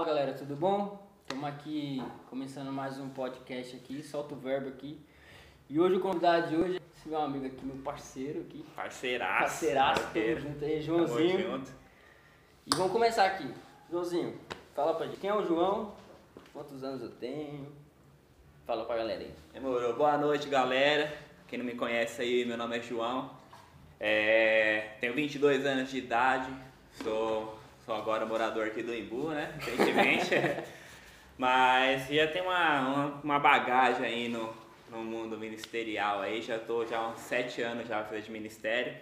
Fala galera, tudo bom? Estamos aqui começando mais um podcast aqui, solta o verbo aqui. E hoje o convidado de hoje é esse meu amigo aqui, meu parceiro aqui. Parceiraço. Parceiraço, tamo junto aí, Tamo Joãozinho. junto. E vamos começar aqui. Joãozinho, fala pra gente, quem é o João? Quantos anos eu tenho? Fala pra galera aí. Demorou. Boa noite, galera. Quem não me conhece aí, meu nome é João. É, tenho 22 anos de idade. Sou, sou agora morador aqui do Imbu, né? Recentemente. Mas já tenho uma, uma, uma bagagem aí no, no mundo ministerial aí. Já tô já há uns 7 anos já de ministério.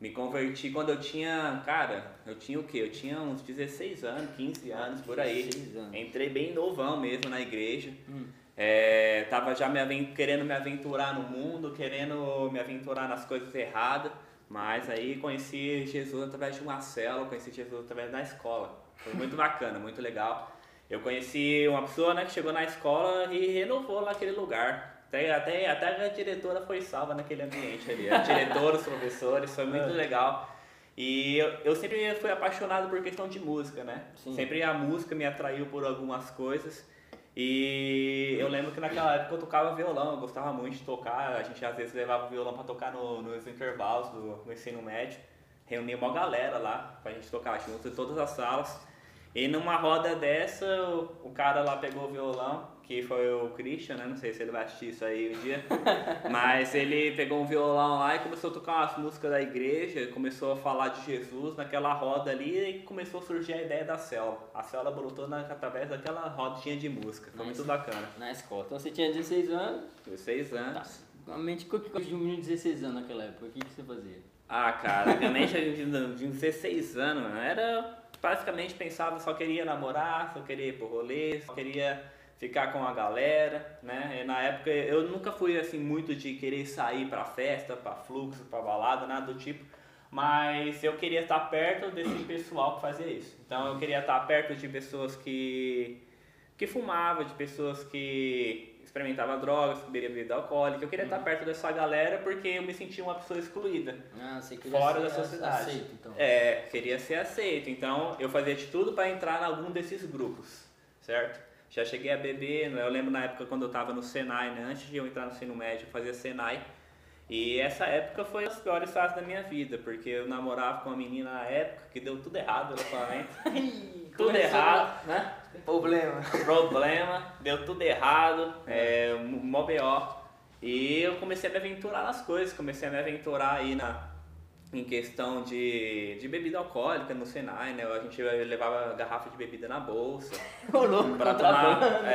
Me converti quando eu tinha, cara, eu tinha o quê? Eu tinha uns 16 anos, 15 anos, por aí. 16 anos. Entrei bem novão mesmo na igreja. Hum. É, tava já me querendo me aventurar no mundo, querendo me aventurar nas coisas erradas, mas aí conheci Jesus através de uma célula, conheci Jesus através da escola. Foi muito bacana, muito legal. Eu conheci uma pessoa né, que chegou na escola e renovou lá aquele lugar. Até, até, até a diretora foi salva naquele ambiente ali. A diretora, os professores, foi muito legal. E eu, eu sempre fui apaixonado por questão de música, né? Sim. Sempre a música me atraiu por algumas coisas. E eu lembro que naquela época eu tocava violão, eu gostava muito de tocar. A gente às vezes levava o violão pra tocar no, nos intervalos do, do ensino médio. Reunia uma galera lá pra gente tocar junto em todas as salas. E numa roda dessa, o, o cara lá pegou o violão, que foi o Christian, né? Não sei se ele vai assistir isso aí um dia. Mas ele pegou um violão lá e começou a tocar umas músicas da igreja, começou a falar de Jesus naquela roda ali e começou a surgir a ideia da célula. A célula brotou na, através daquela rodinha de música. Foi Nice. muito bacana. Na escola. Então você tinha 16 anos. 16 Tá. anos. Normalmente, o que de um menino de 16 anos naquela época? O que, que você fazia? Ah, cara, a gente de 16 anos, mano, era basicamente pensava só queria namorar, só queria ir pro rolê, só queria ficar com a galera, né? E na época eu nunca fui assim muito de querer sair pra festa, pra fluxo, pra balada, nada do tipo. Mas eu queria estar perto desse pessoal que fazia isso. Então eu queria estar perto de pessoas que que fumava, de pessoas que experimentavam drogas, que bebiam bebida alcoólica. Eu queria estar perto dessa galera porque eu me sentia uma pessoa excluída Ah, você queria fora ser da sociedade. Aceito, então. É, queria ser aceito. Então eu fazia de tudo para entrar em algum desses grupos, certo? Já cheguei a beber, né? eu lembro na época quando eu estava no Senai, né? antes de eu entrar no ensino médio, eu fazia Senai. E essa época foi as piores fases da minha vida, porque eu namorava com uma menina na época que deu tudo errado no relacionamento. tudo errado. Né? Problema. problema, deu tudo errado, é, mó BO. E eu comecei a me aventurar nas coisas, comecei a me aventurar aí na, em questão de, de bebida alcoólica no Senai, né? A gente levava garrafa de bebida na bolsa. Ô, louco, Pra contrabando. tomar,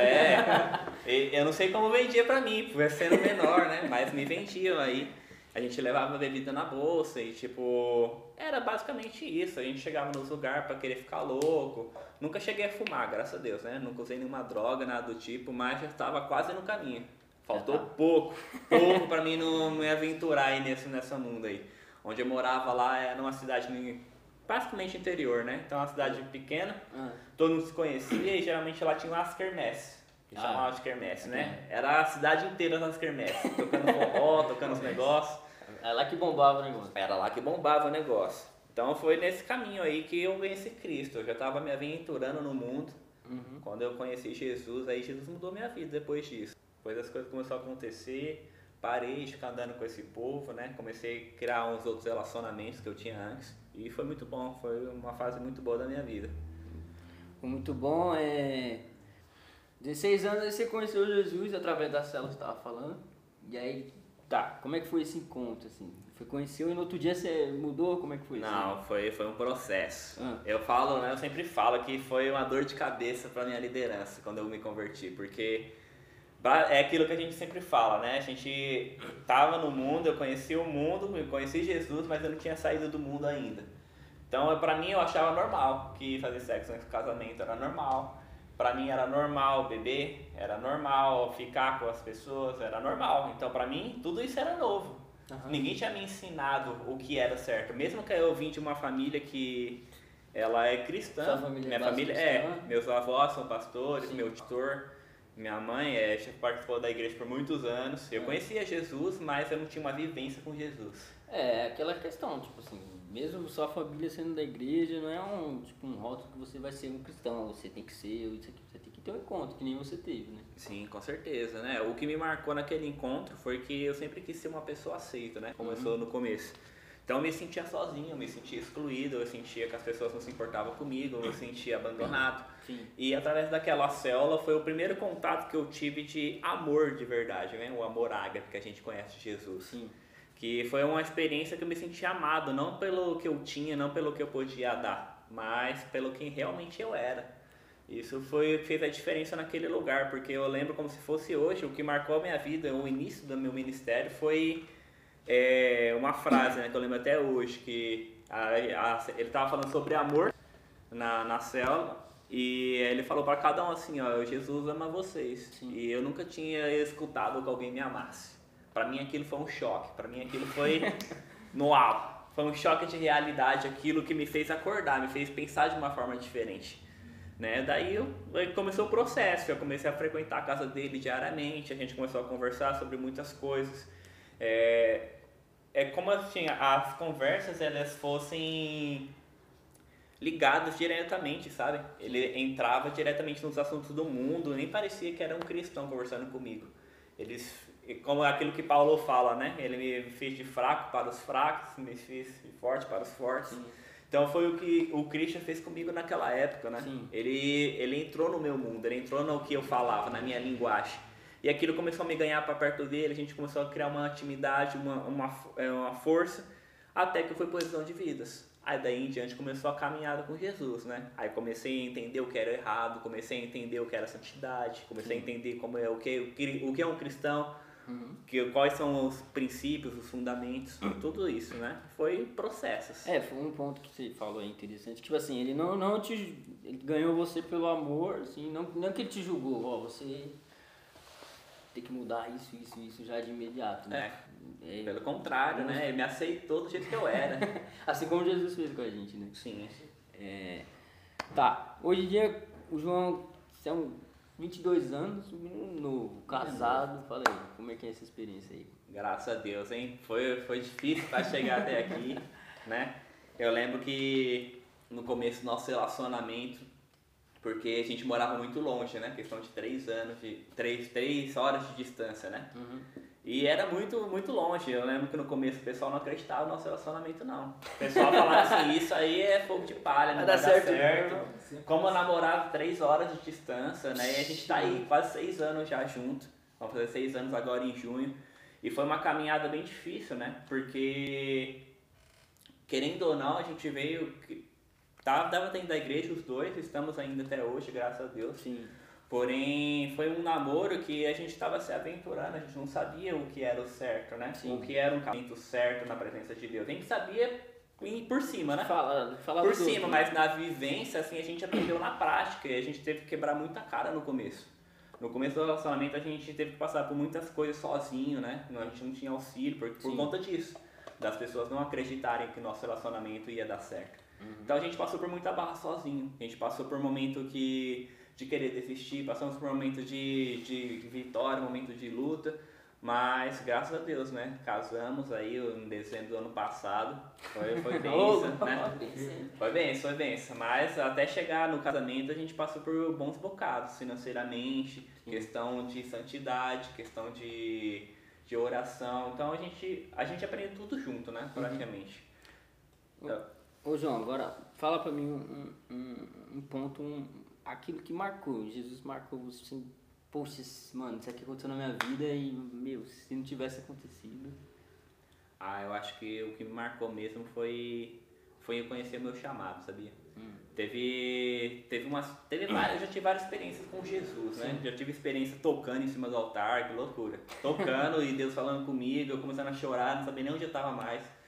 é, eu não sei como vendia pra mim, por sendo menor, né? Mas me vendiam aí. A gente levava bebida na bolsa e, tipo, era basicamente isso. A gente chegava nos lugares pra querer ficar louco. Nunca cheguei a fumar, graças a Deus, né? Nunca usei nenhuma droga, nada do tipo, mas já estava quase no caminho. Faltou tá. pouco, pouco pra mim não me aventurar aí nesse, nessa mundo aí. Onde eu morava lá era numa cidade basicamente interior, né? Então, uma cidade pequena, Ah, todo mundo se conhecia e geralmente lá tinha umas quermesses. Que Ah. chamavam de quermesse, né? Era a cidade inteira nas quermesses, tocando forró, tocando os negócios. é lá que bombava o negócio. Era lá que bombava o negócio. Então foi nesse caminho aí que eu conheci Cristo. Eu já estava me aventurando no mundo. Uhum. Quando eu conheci Jesus, aí Jesus mudou minha vida depois disso. Depois as coisas começaram a acontecer, parei de ficar andando com esse povo, né? Comecei a criar uns outros relacionamentos que eu tinha antes. E foi muito bom, foi uma fase muito boa da minha vida. Foi muito bom. É... 16 anos você conheceu Jesus através da célula que você estava falando. E aí, tá, como é que foi esse encontro, assim? Você conheceu e no outro dia você mudou? Como é que foi isso? Não, foi, foi um processo. Ah. Eu falo, né? Eu sempre falo que foi uma dor de cabeça para minha liderança quando eu me converti, porque é aquilo que a gente sempre fala, né? A gente tava no mundo, eu conheci o mundo, eu conheci Jesus, mas eu não tinha saído do mundo ainda. Então, para mim, eu achava normal que fazer sexo antes do casamento era normal. Pra mim era normal beber, era normal ficar com as pessoas, era normal. Então, pra mim, tudo isso era novo. Aham. Ninguém tinha me ensinado o que era certo. Mesmo que eu vim de uma família que ela é cristã. Sua família é minha base família cristã? é. Meus avós são pastores, Sim. meu tutor, minha mãe é, participou da igreja por muitos anos. Eu Ah. conhecia Jesus, mas eu não tinha uma vivência com Jesus. É, aquela questão, tipo assim, mesmo sua família sendo da igreja, não é um, tipo, um rótulo que você vai ser um cristão, você tem que ser, isso aqui, você tem que ter um encontro, que nem você teve, né? Sim, com certeza, né? O que me marcou naquele encontro foi que eu sempre quis ser uma pessoa aceita, né? Começou uhum. no começo. Então eu me sentia sozinho, eu me sentia excluído, eu sentia que as pessoas não se importavam comigo, eu me sentia abandonado. Sim. E através daquela célula foi o primeiro contato que eu tive de amor de verdade, né? O amor ágape que a gente conhece de Jesus. Sim. Que foi uma experiência que eu me senti amado, não pelo que eu tinha, não pelo que eu podia dar, mas pelo quem realmente eu era. Isso foi o que fez a diferença naquele lugar, porque eu lembro como se fosse hoje, o que marcou a minha vida, o início do meu ministério foi é, uma frase né, que eu lembro até hoje, que a, a, ele estava falando sobre amor na, na célula e ele falou para cada um assim, ó, Jesus ama vocês. Sim. E eu nunca tinha escutado que alguém me amasse. Para mim aquilo foi um choque, para mim aquilo foi no alto. Foi um choque de realidade, aquilo que me fez acordar, me fez pensar de uma forma diferente. Né? Daí eu, começou o processo, eu comecei a frequentar a casa dele diariamente, a gente começou a conversar sobre muitas coisas. É, é como assim, as conversas elas fossem ligadas diretamente, sabe? Ele entrava diretamente nos assuntos do mundo, nem parecia que era um cristão conversando comigo. Eles, como aquilo que Paulo fala, né? Ele me fez de fraco para os fracos, me fez de forte para os fortes. Sim. Então foi o que o Christian fez comigo naquela época, né? Sim. Ele, ele entrou no meu mundo, ele entrou no que eu falava, na minha linguagem. E aquilo começou a me ganhar para perto dele, a gente começou a criar uma intimidade, uma, uma, é, uma força, até que foi posição de vidas. Aí daí em diante começou a caminhada com Jesus, né? Aí comecei a entender o que era errado, comecei a entender o que era santidade, comecei Sim. a entender como é o que, o que, o que é um cristão, uhum. que, quais são os princípios, os fundamentos, uhum. tudo isso, né? Foi processos. É, foi um ponto que você falou aí interessante. Tipo assim, ele não, não te. Ele ganhou você pelo amor, assim, não, não que ele te julgou, ó, você tem que mudar isso, isso, isso já de imediato, né? É. é Pelo contrário, né? Ele me aceitou do jeito que eu era. assim como Jesus fez com a gente, né? Sim. É... Tá, hoje em dia o João são 22 anos, um menino novo, casado. Fala aí, como é que é essa experiência aí? Graças a Deus, hein? Foi, foi difícil para chegar até aqui, né? Eu lembro que no começo do nosso relacionamento porque a gente morava muito longe, né? Questão de três anos, de três, três horas de distância, né? Uhum. E era muito, muito longe. Eu lembro que no começo o pessoal não acreditava no nosso relacionamento, não. O pessoal falava assim, isso aí é fogo de palha, não vai, vai dar, certo. certo. Como eu namorava três horas de distância, né? E a gente tá aí quase seis anos já junto. Vamos fazer seis anos agora em junho. E foi uma caminhada bem difícil, né? Porque, querendo ou não, a gente veio Tava, tava dentro da igreja os dois, estamos ainda até hoje, graças a Deus. Sim. Porém, foi um namoro que a gente estava se aventurando, a gente não sabia o que era o certo, né? Sim. O que era um caminho certo na presença de Deus. A gente sabia por cima, né? Fala, fala por cima, mas na vivência, assim, a gente aprendeu na prática e a gente teve que quebrar muita cara no começo. No começo do relacionamento a gente teve que passar por muitas coisas sozinho, né? A gente não tinha auxílio por, por conta disso. Das pessoas não acreditarem que nosso relacionamento ia dar certo. Uhum. Então a gente passou por muita barra sozinho. A gente passou por um momento que, de querer desistir, passamos por um momento de, de vitória, um momento de luta. Mas graças a Deus, né? Casamos aí em dezembro do ano passado. Foi, foi benção, né? Foi benção, foi benção. Mas até chegar no casamento a gente passou por bons bocados financeiramente, questão de santidade, questão de, de oração. Então a gente, a gente aprende tudo junto, né? Uhum. Praticamente. Então, Ô João, agora fala pra mim um, um, um ponto, um, aquilo que marcou. Jesus marcou você assim, poxa, mano, isso aqui aconteceu na minha vida e, meu, se não tivesse acontecido. Ah, eu acho que o que me marcou mesmo foi, foi eu conhecer meu chamado, sabia? Hum. Teve, teve umas, teve várias, eu já tive várias experiências com Jesus, né? Já tive experiência tocando em cima do altar, que loucura. Tocando e Deus falando comigo, eu começando a chorar, não sabia nem onde eu tava mais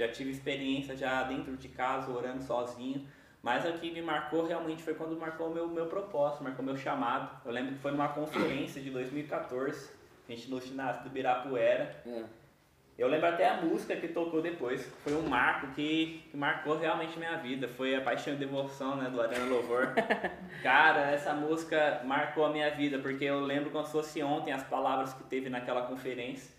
já tive experiência já dentro de casa, orando sozinho. Mas o que me marcou realmente foi quando marcou o meu, meu propósito, marcou meu chamado. Eu lembro que foi numa conferência de 2014, a gente no ginásio do Birapuera. É. Eu lembro até a música que tocou depois. Foi um marco que, que marcou realmente minha vida. Foi a Paixão e Devoção, né, do Arena Louvor. Cara, essa música marcou a minha vida, porque eu lembro como se fosse ontem as palavras que teve naquela conferência.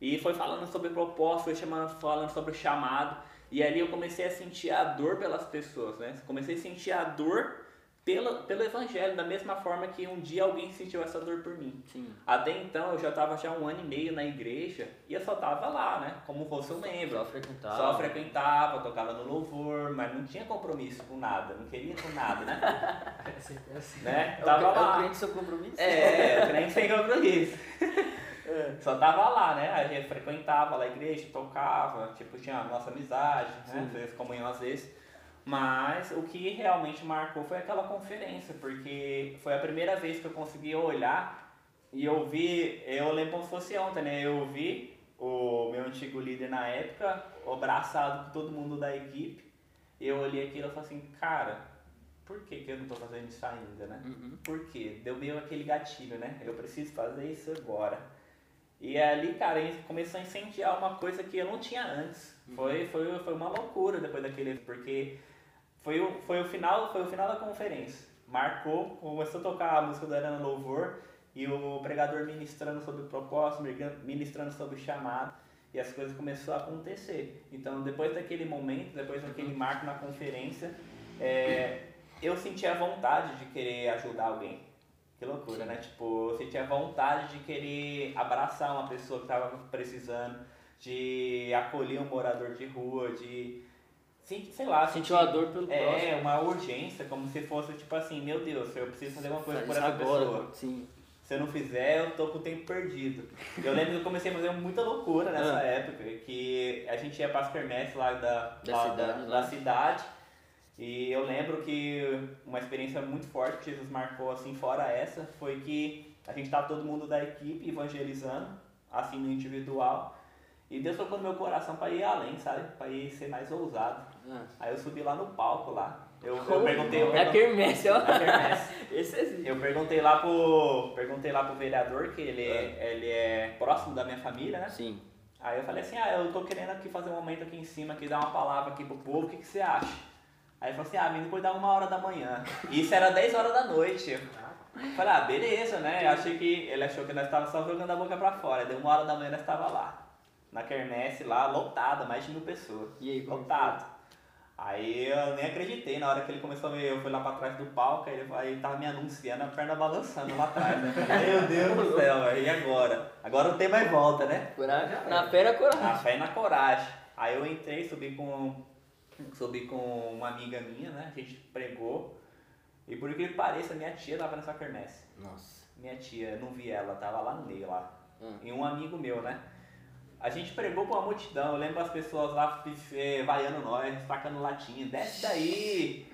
E foi falando sobre propósito, foi chamando, falando sobre o chamado. E ali eu comecei a sentir a dor pelas pessoas, né? Comecei a sentir a dor pelo, pelo evangelho, da mesma forma que um dia alguém sentiu essa dor por mim. Sim. Até então eu já estava já um ano e meio na igreja e eu só estava lá, né? Como fosse um membro. Só frequentava. Só frequentava, tocava no louvor, mas não tinha compromisso com nada, não queria com nada, né? É sempre assim. né? É o, Tava é o lá. crente seu compromisso? É, o crente sem compromisso. É. Só tava lá, né? A gente frequentava lá a igreja, tocava, tipo, tinha a nossa amizade, né? Fez comunhão às vezes. Mas o que realmente marcou foi aquela conferência, porque foi a primeira vez que eu consegui olhar e eu vi, eu lembro como se fosse ontem, né? Eu vi o meu antigo líder na época, abraçado com todo mundo da equipe, eu olhei aquilo e falei assim, cara, por que, que eu não tô fazendo isso ainda, né? Uhum. Por quê? Deu meio aquele gatilho, né? Eu preciso fazer isso agora. E ali, cara, a gente começou a incendiar uma coisa que eu não tinha antes. Foi, foi, foi uma loucura depois daquele, porque foi o, foi o final, foi o final da conferência. Marcou, começou a tocar a música do Arana Louvor e o pregador ministrando sobre o propósito, ministrando sobre o chamado e as coisas começaram a acontecer. Então, depois daquele momento, depois daquele marco na conferência, é, eu senti a vontade de querer ajudar alguém. Que loucura, né? Tipo, eu senti a vontade de querer abraçar uma pessoa que estava precisando, de acolher um morador de rua, de. Sei lá, Sentiu a dor pelo é, próximo. uma urgência, como se fosse tipo assim, meu Deus, eu preciso fazer uma coisa Faz por essa agora, pessoa. Sim. Se eu não fizer, eu tô com o tempo perdido. Eu lembro que eu comecei a fazer muita loucura nessa Ah. época, que a gente ia para as quermesses lá da, Da lá cidade, da, lá. da cidade. E eu lembro que uma experiência muito forte que Jesus marcou, assim, fora essa, foi que a gente tava todo mundo da equipe evangelizando, assim, no individual. E Deus tocou no meu coração para ir além, sabe? Para ir ser mais ousado. Ah. Aí eu subi lá no palco lá. Eu, eu perguntei, eu É a perguntei, quermesse, ó. quermesse. Esse existe. Eu perguntei lá pro, perguntei lá pro vereador, que ele é, ele é próximo da minha família, né? Sim. Aí eu falei assim, ah, eu tô querendo aqui fazer um momento aqui em cima, aqui, dar uma palavra aqui pro povo, o que, que você acha? Aí ele falou assim, ah, vem depois da uma hora da manhã. Isso era 10 horas da noite. Eu falei, ah, beleza, né? Eu achei que, ele achou que nós estávamos só jogando a boca pra fora. Deu uma hora da manhã nós estava lá. Na quermesse lá, lotada, mais de mil pessoas. E aí, como Lotado. Aí eu nem acreditei, na hora que ele começou a ver, eu fui lá pra trás do palco, aí ele, aí tava me anunciando, a perna balançando lá atrás, né? Meu Deus do céu, e agora? Agora não tem mais volta, né? Coragem. Na fé era coragem. A fé e na coragem. Aí eu entrei, subi com, subi com uma amiga minha, né? A gente pregou. E por que pareça, minha tia tava nessa quermesse. Nossa. Minha tia, eu não vi ela, tava lá no meio lá. Hum. E um amigo meu, né? A gente pregou com uma multidão, eu lembro as pessoas lá eh, vaiando nós, sacando latinha, desce daí,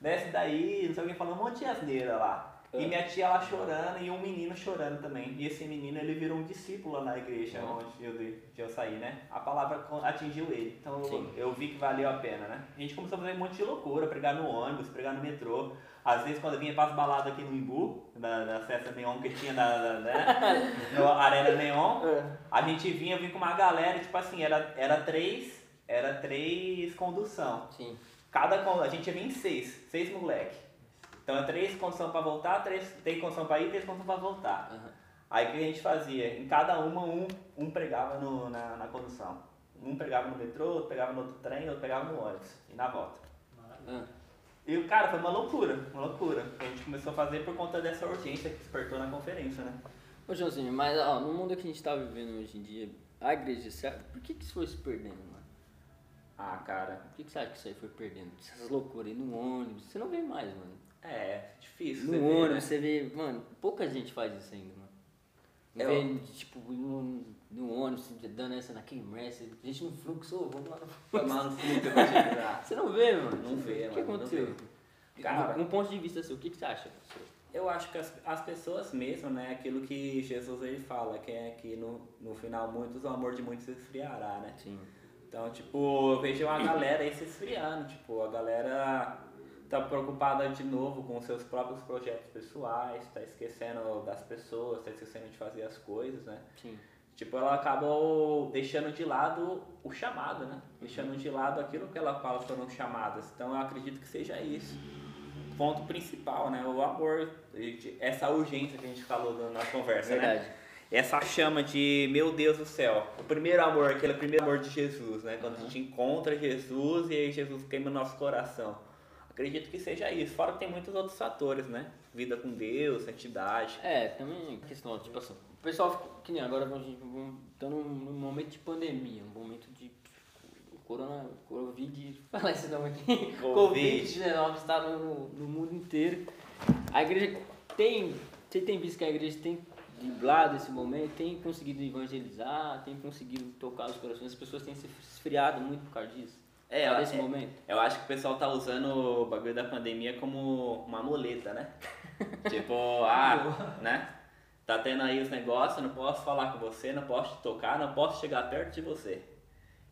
desce daí, não sei o que, falando um monte de asneira lá. E É. minha tia lá chorando e um menino chorando também. E esse menino, ele virou um discípulo lá na igreja Ó. onde eu, de- de eu saí, né? A palavra atingiu ele. Então eu, Sim. eu vi que valeu a pena, né? A gente começou a fazer um monte de loucura, pregar no ônibus, pregar no metrô. Às vezes quando eu vinha pras baladas aqui no Imbu, da, da festa neon que tinha na, na, né? Arena Neon, É. a gente vinha, vinha com uma galera, tipo assim, era, era três, era três condução. Sim. Cada a gente ia vir em seis, seis moleque. Então é três condução pra voltar, três tem condução pra ir, três condução pra voltar. Aham. Aí o que a gente fazia? Em cada uma, um, um pregava no, na, na condução. Um pegava no metrô, outro pegava no outro trem, outro pegava no ônibus. E na volta. Ah. E, cara, foi uma loucura, uma loucura. A gente começou a fazer por conta dessa urgência que despertou na conferência, né? Ô, Joãozinho, mas ó, no mundo que a gente tá vivendo hoje em dia, a igreja? Por que que isso foi se perdendo? Ah, cara, Por que que você acha que isso aí foi perdendo? Essas loucuras aí no ônibus, você não vê mais, mano. é difícil. No você né? ônibus, você vê, mano, pouca gente faz isso ainda, mano. Eu- vê, tipo, no, no ônibus, dando essa na queimresse, gente no fluxo, ô, vamos lá no Foi mal no fundo que eu vou te ajudar. Você não vê, mano? Não vê, O que mano, aconteceu? Cara- um ponto de vista seu, o que, que você acha? Eu acho que as, as pessoas mesmo, né, aquilo que Jesus ele fala, que é que no, no final muitos, o amor de muitos se esfriará, né? Sim. Então, tipo, eu vejo a galera aí se esfriando, tipo, a galera tá preocupada de novo com seus próprios projetos pessoais, tá esquecendo das pessoas, tá esquecendo de fazer as coisas, né? Sim. Tipo, ela acabou deixando de lado o chamado, né? Deixando de lado aquilo que ela fala foram chamadas. Então eu acredito que seja isso. Ponto principal, né? O amor, essa urgência que a gente falou na conversa, né? Essa chama de meu Deus do céu, o primeiro amor, aquele primeiro amor de Jesus, né? Quando a gente encontra Jesus e aí Jesus queima no nosso coração. Acredito que seja isso. Fora que tem muitos outros fatores, né? Vida com Deus, santidade. É, também questão, tipo assim, o pessoal, fica- que nem agora, a gente tá num, num momento de pandemia, um momento de corona, covid, fala esse nome aqui, Covid. covid-19 está no, no mundo inteiro. A igreja tem, você tem visto que a igreja tem driblado esse momento, tem conseguido evangelizar, tem conseguido tocar os corações, as pessoas têm se esfriado muito por causa disso. É, ela- desse é- momento. Eu acho que o pessoal tá usando o bagulho da pandemia como uma muleta, né? tipo, ah, né? Tá tendo aí os negócios, não posso falar com você, não posso te tocar, não posso chegar perto de você.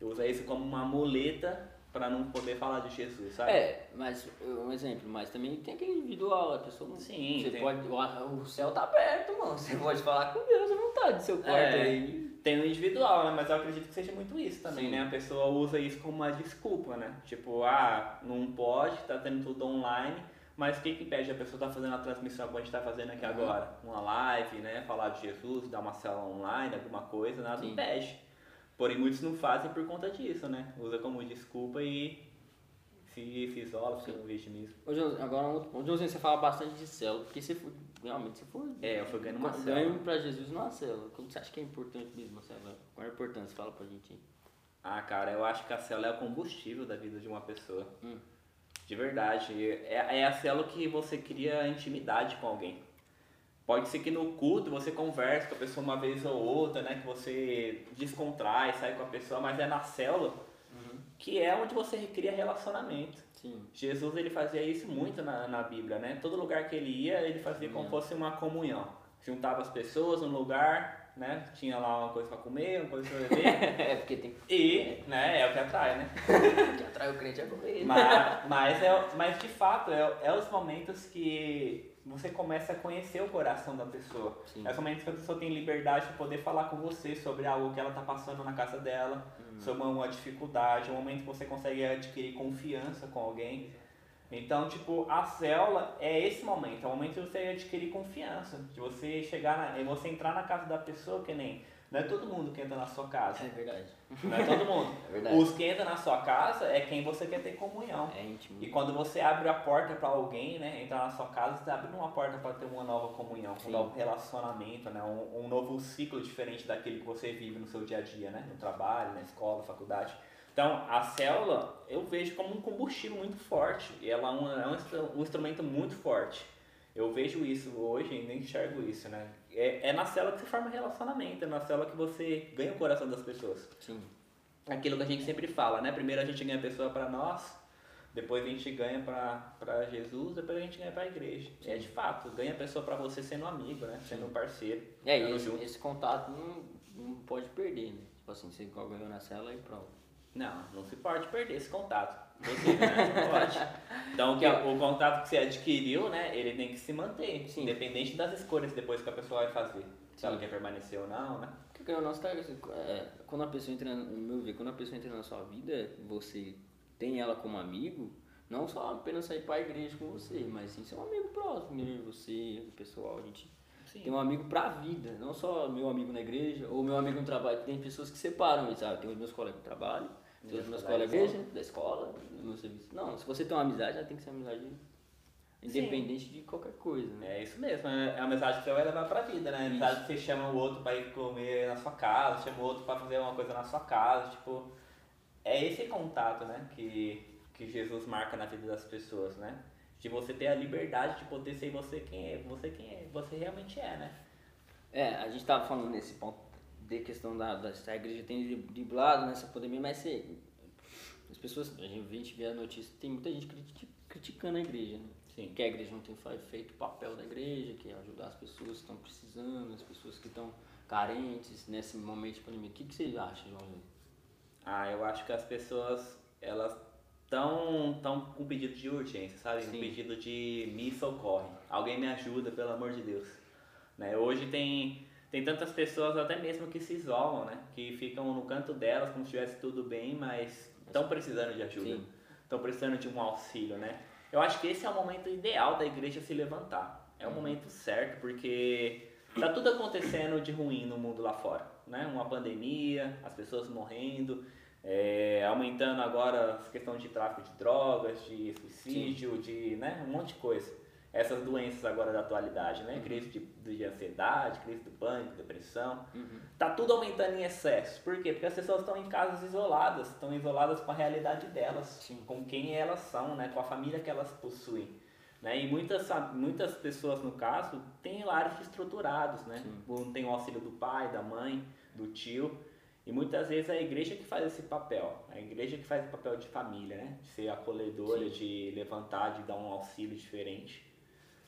Eu uso isso como uma muleta pra não poder falar de Jesus, sabe? É, mas um exemplo, mas também tem aquele individual, a pessoa não. Sim, Você tem. pode. O, céu tá aberto, mano. Você pode falar com Deus à vontade do seu quarto É. aí. Tem o individual, né? Mas eu acredito que seja muito isso também, Sim. né? A pessoa usa isso como uma desculpa, né? Tipo, ah, não pode, tá tendo tudo online, mas o que que impede a pessoa tá fazendo a transmissão como a gente tá fazendo aqui Uhum. agora? Uma live, né? Falar de Jesus, dar uma célula online, alguma coisa, nada Sim. impede. Porém, muitos não fazem por conta disso, né? Usa como desculpa e se, se isola, fica no vitimismo. Ô, José, agora, um- José, você fala bastante de célula, porque você foi, realmente, você foi É, eu fui ganhando uma ganho célula. pra Jesus numa célula. Como você acha que é importante mesmo a célula? Qual é a importância? Fala pra gente aí. Ah, cara, eu acho que a célula é o combustível da vida de uma pessoa. Hum. De verdade. É, é a célula que você cria intimidade com alguém. Pode ser que no culto você converse com a pessoa uma vez ou outra, né? Que você descontrai, sai com a pessoa, mas é na célula que é onde você cria relacionamento. Sim. Jesus ele fazia isso muito na, na Bíblia, né? Todo lugar que ele ia, ele fazia como fosse uma comunhão. Juntava as pessoas num lugar, né? Tinha lá uma coisa pra comer, uma coisa pra beber. é, porque tem e, né, é o que atrai, né? que atrair o crente a comer. Mas, mas, é, mas de fato, é, é os momentos que você começa a conhecer o coração da pessoa. Sim. É os momentos que a pessoa tem liberdade de poder falar com você sobre algo que ela está passando na casa dela, sobre uma dificuldade, é um momento que você consegue adquirir confiança com alguém. Então, tipo, a célula é esse momento, é o momento de você adquirir confiança, de você chegar na, você entrar na casa da pessoa que nem não é todo mundo que entra na sua casa, É verdade. não é todo mundo. É verdade. Os que entram na sua casa é quem você quer ter comunhão. É íntimo. E quando você abre a porta para alguém, né, entrar na sua casa, você abrindo uma porta para ter uma nova comunhão, Sim. um novo relacionamento, né, um, um novo ciclo diferente daquele que você vive no seu dia a dia, né, no trabalho, na escola, na faculdade. Então, a célula eu vejo como um combustível muito forte e ela é um, é um instru- um instrumento muito forte. Eu vejo isso hoje e ainda enxergo isso, né? É, é na célula que se forma relacionamento, é na célula que você ganha o coração das pessoas Sim. aquilo que a gente sempre fala, né? Primeiro a gente ganha a pessoa para nós, depois a gente ganha para Jesus, depois a gente ganha para a igreja. E é de fato, ganha a pessoa para você sendo um amigo, né? Sendo um parceiro. É, e esse, junto. esse contato não, não pode perder, né? Tipo assim, você ganhou na célula e pronto. Não, não se pode perder esse contato. Né? Pode. Então, que o contato que você adquiriu, né? Ele tem que se manter, Sim. independente das escolhas depois que a pessoa vai fazer. Se ela quer permanecer ou não, né? Porque ou não, você tá, é, quando a pessoa entra, no meu ver, quando a pessoa entra na sua vida, você tem ela como amigo, não só apenas sair pra igreja com você, mas sim ser um amigo próximo, eu, você, o pessoal, a gente Sim. tem um amigo pra vida, não só meu amigo na igreja ou meu amigo no trabalho, tem pessoas que separam sabe? Tem os meus colegas do trabalho, tem os meus colegas da escola, do meu serviço. Não, se você tem uma amizade, ela tem que ser uma amizade independente de qualquer coisa, né? É isso mesmo, é é a mensagem que você vai levar pra vida, né? A mensagem que você chama o outro pra ir comer na sua casa, chama o outro pra fazer uma coisa na sua casa, tipo, é esse contato, né, que, que Jesus marca na vida das pessoas, né? De você ter a liberdade de poder ser você quem é, você quem é, você realmente é, né? É, a gente tava falando nesse ponto de questão da, da se a igreja tem driblado nessa pandemia, mas se, as pessoas, a gente, vê a notícia, tem muita gente criti- criticando a igreja, né? Sim. Que a igreja não tem feito o papel da igreja, que é ajudar as pessoas que estão precisando, as pessoas que estão carentes nesse momento de pandemia. O que, que você acha, João? Ah, eu acho que as pessoas, elas estão tão com pedido de urgência, sabe? Um Sim. pedido de me socorre. Alguém me ajuda, pelo amor de Deus. Né? Hoje tem, tem tantas pessoas até mesmo que se isolam, né? Que ficam no canto delas como se estivesse tudo bem, mas estão precisando de ajuda. Estão precisando de um auxílio, né? Eu acho que esse é o momento ideal da igreja se levantar. É o momento certo, porque Tá tudo acontecendo de ruim no mundo lá fora, né? Uma pandemia, as pessoas morrendo, é, aumentando agora a questão de tráfico de drogas, de suicídio, Sim. de né, um monte de coisa. Essas doenças agora da atualidade, né? Uhum. Crise de, de, ansiedade, crise do pânico, depressão. Uhum. Tá tudo aumentando em excesso. Por quê? Porque as pessoas estão em casas isoladas, estão isoladas com a realidade delas, Sim. com quem elas são, né? Com a família que elas possuem. Né? E muitas, muitas pessoas, no caso, têm lares estruturados, né? Sim. Tem o auxílio do pai, da mãe, do tio. E muitas vezes é a igreja que faz esse papel, a igreja que faz o papel de família, né? De ser acolhedora, Sim. de levantar, de dar um auxílio diferente.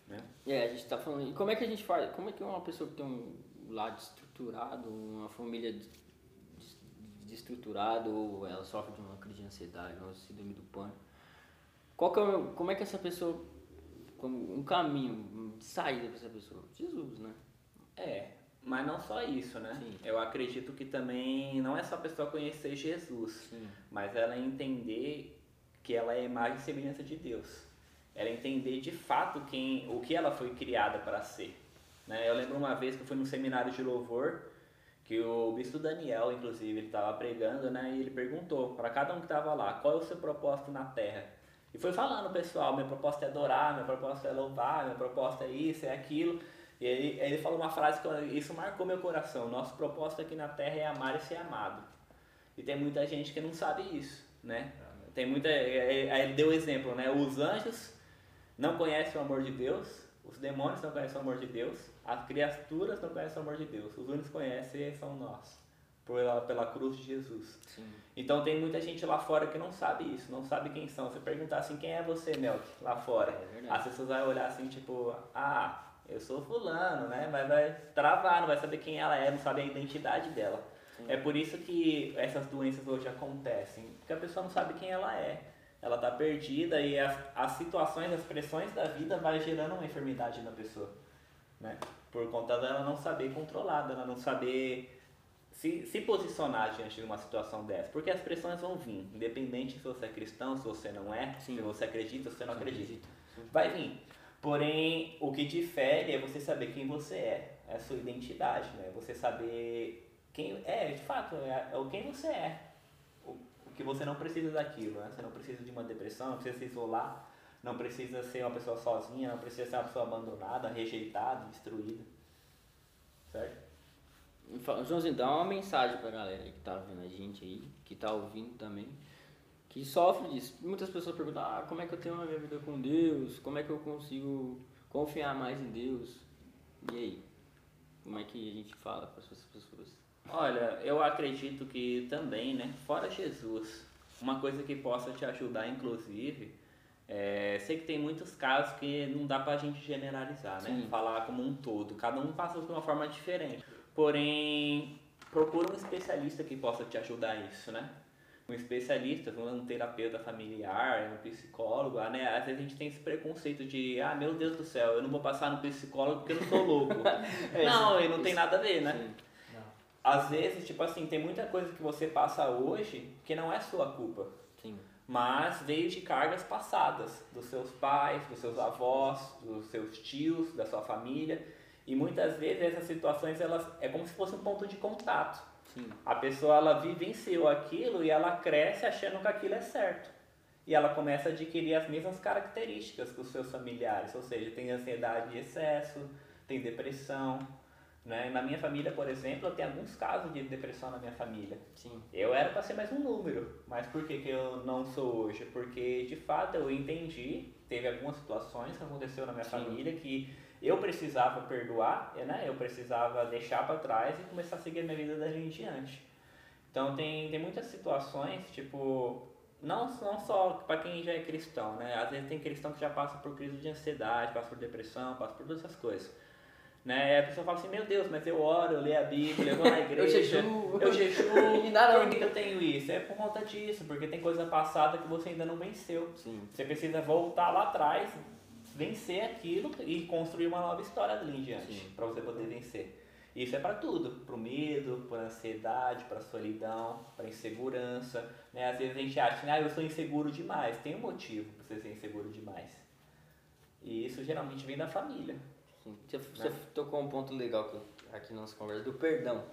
Né? É, a gente está falando. E como é que a gente faz? Como é que uma pessoa que tem um lado estruturado, uma família desestruturada, ou ela sofre de uma crise de ansiedade, uma síndrome do pânico, qual que é, como é que essa pessoa. Como um caminho de saída para essa pessoa? Jesus, né? É, mas não só isso, né? Sim. Eu acredito que também não é só a pessoa conhecer Jesus, Sim. mas ela entender que ela é imagem e semelhança de Deus. Ela entender de fato quem, o que ela foi criada para ser. Né? Eu lembro uma vez que eu fui num seminário de louvor que o bispo Daniel, inclusive, ele estava pregando, né? E ele perguntou para cada um que estava lá, qual é o seu propósito na Terra? E foi falando, pessoal, minha proposta é adorar, minha proposta é louvar, minha proposta é isso, é aquilo. E ele, ele falou uma frase que isso marcou meu coração. Nosso propósito aqui na Terra é amar e ser amado. E tem muita gente que não sabe isso, né? Tem muita. É, é, ele deu exemplo, né? Os anjos não conhecem o amor de Deus, os demônios não conhecem o amor de Deus, as criaturas não conhecem o amor de Deus. Os únicos que conhecem são nós, pela, pela cruz de Jesus. Sim. Então tem muita gente lá fora que não sabe isso, não sabe quem são. Se perguntar assim, quem é você, Melk, lá fora? É as pessoas vão olhar assim, tipo, ah eu sou fulano, né? Mas vai travar, não vai saber quem ela é, não sabe a identidade dela. Sim. É por isso que essas doenças hoje acontecem, porque a pessoa não sabe quem ela é. Ela está perdida e as, as situações, as pressões da vida vai gerando uma enfermidade na pessoa, né? Por conta dela não saber controlar, dela não saber se, se posicionar diante de uma situação dessa. Porque as pressões vão vir, independente se você é cristão, se você não é, Sim. se você acredita, se você não acredita. Vai vir. Porém, o que difere é você saber quem você é, é a sua identidade, né? Você saber quem é, de fato, é, é quem você é. Que você não precisa daquilo, né? Você não precisa de uma depressão, não precisa se isolar, não precisa ser uma pessoa sozinha, não precisa ser uma pessoa abandonada, rejeitada, destruída. Certo? Joãozinho, dá uma mensagem pra galera que tá vendo a gente aí, que tá ouvindo também que sofre disso. Muitas pessoas perguntam, ah, como é que eu tenho a minha vida com Deus? Como é que eu consigo confiar mais em Deus? E aí? Como é que a gente fala para essas pessoas? Olha, eu acredito que também, né, fora Jesus, uma coisa que possa te ajudar, inclusive, é, sei que tem muitos casos que não dá pra gente generalizar, né? Sim. Falar como um todo. Cada um passa de uma forma diferente. Porém, procura um especialista que possa te ajudar isso, né? um especialista, um terapeuta familiar, um psicólogo, né? Às vezes a gente tem esse preconceito de, ah, meu Deus do céu, eu não vou passar no psicólogo porque eu não sou louco. é, não, e não tem nada a ver, né? Sim. Às vezes, tipo assim, tem muita coisa que você passa hoje que não é sua culpa. Sim. Mas veio de cargas passadas, dos seus pais, dos seus avós, dos seus tios, da sua família. E muitas vezes essas situações, elas é como se fosse um ponto de contato. Sim. A pessoa ela vivenciou aquilo e ela cresce achando que aquilo é certo. E ela começa a adquirir as mesmas características que os seus familiares, ou seja, tem ansiedade de excesso, tem depressão. Né? Na minha família, por exemplo, eu tenho alguns casos de depressão na minha família. Sim. Eu era para ser mais um número, mas por que, que eu não sou hoje? Porque de fato eu entendi, teve algumas situações que aconteceu na minha Sim. família que eu precisava perdoar, né? Eu precisava deixar para trás e começar a seguir a minha vida dali em diante. Então tem, tem muitas situações, tipo, não, não só para quem já é cristão, né? Às vezes tem cristão que já passa por crise de ansiedade, passa por depressão, passa por todas essas coisas. Né? A pessoa fala assim, meu Deus, mas eu oro, eu leio a Bíblia, eu vou na igreja, eu jejuo, eu jejuo, e nada por que eu tenho isso? É por conta disso, porque tem coisa passada que você ainda não venceu. Sim. Você precisa voltar lá atrás, vencer aquilo e construir uma nova história dali em diante, para você poder vencer. Isso é para tudo, para o medo, para ansiedade, para solidão, para insegurança. Né? Às vezes a gente acha, ah, eu sou inseguro demais. Tem um motivo para você ser inseguro demais. E isso geralmente vem da família. Sim. Você, você tocou um ponto legal que aqui na nossa conversa, do perdão.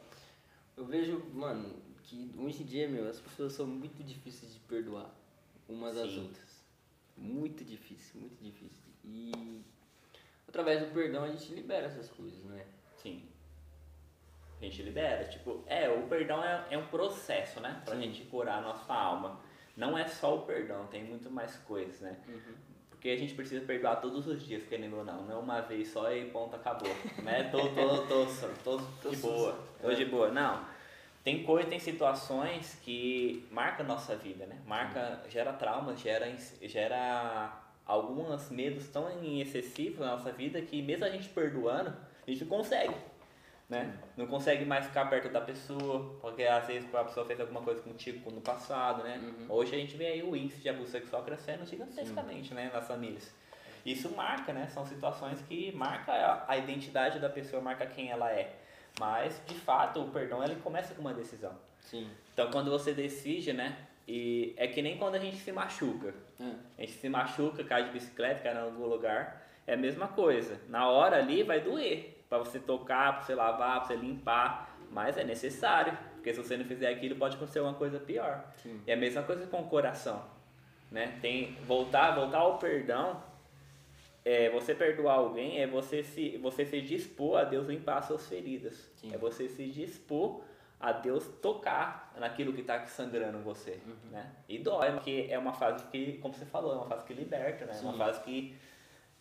Eu vejo, mano, que hoje em dia, meu, as pessoas são muito difíceis de perdoar umas às Sim. outras. Muito difícil, muito difícil. E através do perdão a gente libera essas coisas, né? Sim. A gente libera. Tipo, é, o perdão é, é um processo, né? Pra Sim. gente curar a nossa alma. Não é só o perdão, tem muito mais coisas, né? Porque a gente precisa perdoar todos os dias, querendo ou não. Não é uma vez só e ponto, acabou. Né? Tô, tô, tô, tô, tô de boa. Tô de boa. Não. Tem coisa, tem situações que marcam a nossa vida, né? Marca, gera traumas, gera, gera alguns medos tão excessivos na nossa vida que mesmo a gente perdoando, a gente não consegue. Né? Não consegue mais ficar perto da pessoa, porque às vezes a pessoa fez alguma coisa contigo no passado, né? Hoje a gente vê aí o índice de abuso sexual crescendo gigantescamente, né, nas famílias. Isso marca, né? São situações que marca a, a identidade da pessoa, marca quem ela é. Mas, de fato, o perdão ele começa com uma decisão. Sim. Então, quando você decide, né? E é que nem quando a gente se machuca. É. A gente se machuca, cai de bicicleta, cai em algum lugar. É a mesma coisa. Na hora ali vai doer. Pra você tocar, pra você lavar, pra você limpar. Mas é necessário. Porque se você não fizer aquilo, pode acontecer uma coisa pior. Sim. E é a mesma coisa com o coração. Né? Tem, voltar, voltar ao perdão. É, você perdoar alguém é você se, você se dispor a Deus limpar as suas feridas. Sim. É você se dispor a Deus tocar naquilo que está sangrando você, Uhum. né? E dói, porque é uma fase que, como você falou, é uma fase que liberta, né? É uma fase que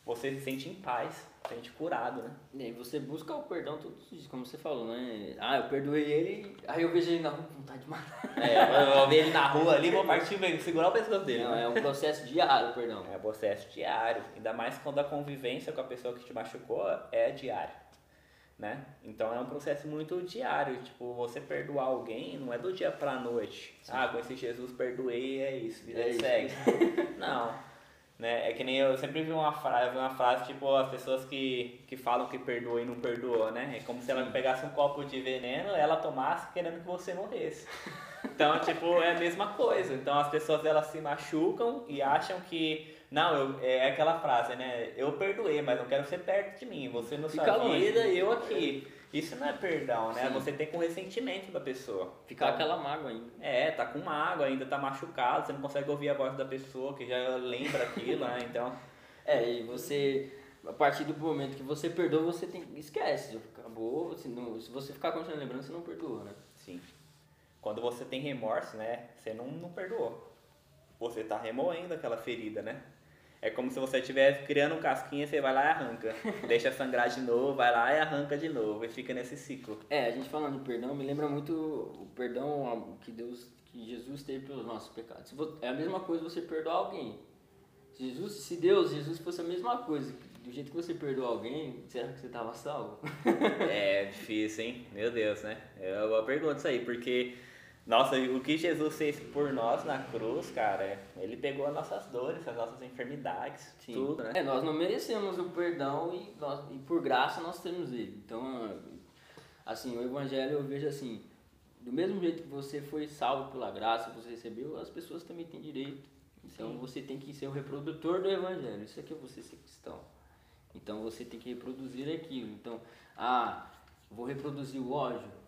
você se sente em paz, se sente curado, né? E aí você busca o perdão todos os dias, como você falou, né? Ah, eu perdoei ele, aí eu vejo ele na rua com vontade de matar. É, eu ver ele na rua ali, vou partir, vou segurar o pescoço dele. Não, né? é um processo diário, o perdão. É processo diário, ainda mais quando a convivência com a pessoa que te machucou é diário, né? Então é um processo muito diário, tipo, você perdoar alguém não é do dia pra noite. Ah, conheci Jesus, perdoei, é isso, vida É que isso. segue. Não, né? É que nem eu sempre vi uma frase, uma frase tipo, as pessoas que, que falam que perdoou e não perdoou, né? É como se ela pegasse um copo de veneno, ela tomasse querendo que você morresse. Então, tipo, é a mesma coisa. Então as pessoas elas se machucam e acham que. Não, eu, é aquela frase, né? Eu perdoei, mas não quero ser perto de mim. Você na sua Fica longe. vida e eu aqui. Isso não é perdão, né? Sim. Você tem com ressentimento da pessoa. Ficar Então, aquela mágoa ainda. É, tá com mágoa, ainda tá machucado, você não consegue ouvir a voz da pessoa que já lembra aquilo, né? Então. É, e você, a partir do momento que você perdoa, você tem esquece, acabou, se, não, se você ficar continuando lembrando, você não perdoa, né? Sim. Quando você tem remorso, né? Você não, não perdoou. Você tá remoendo aquela ferida, né? É como se você estivesse criando um casquinha, você vai lá e arranca. Deixa sangrar de novo, vai lá e arranca de novo. E fica nesse ciclo. É, a gente falando de perdão, me lembra muito o perdão que Deus, que Jesus teve pelos nossos pecados. É a mesma coisa você perdoar alguém. Se Jesus, se Deus, Jesus fosse a mesma coisa, do jeito que você perdoa alguém, será que você estava salvo? É difícil, hein? Meu Deus, né? É uma pergunta isso aí, porque, nossa, o que Jesus fez por nós na cruz, cara, ele pegou as nossas dores, as nossas enfermidades, tudo, né? É, nós não merecemos o perdão e, nós, e por graça nós temos ele. Então, assim, o evangelho eu vejo assim, do mesmo jeito que você foi salvo pela graça, você recebeu, as pessoas também têm direito. Então Sim. você tem que ser o reprodutor do evangelho. Isso aqui é você ser cristão. Então você tem que reproduzir aquilo. Então, ah, vou reproduzir o ódio.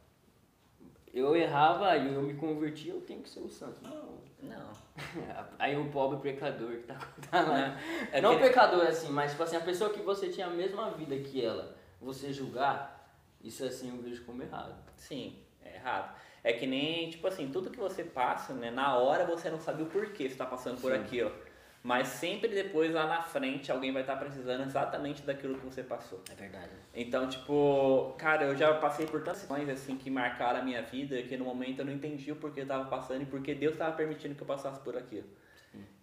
Eu errava e eu me converti, eu tenho que ser o santo. Não. Não. Aí o pobre pecador que tá, tá lá. É não pecador assim, mas tipo assim, a pessoa que você tinha a mesma vida que ela, você julgar, isso assim eu vejo como errado. Sim, é errado. É que nem, tipo assim, tudo que você passa, né? Na hora você não sabe o porquê você tá passando por Sim. aquilo. Mas sempre depois, lá na frente, alguém vai estar precisando exatamente daquilo que você passou. É verdade. Então, tipo, cara, eu já passei por tantas situações assim que marcaram a minha vida que no momento eu não entendi o porquê eu tava passando e porque Deus tava permitindo que eu passasse por aquilo.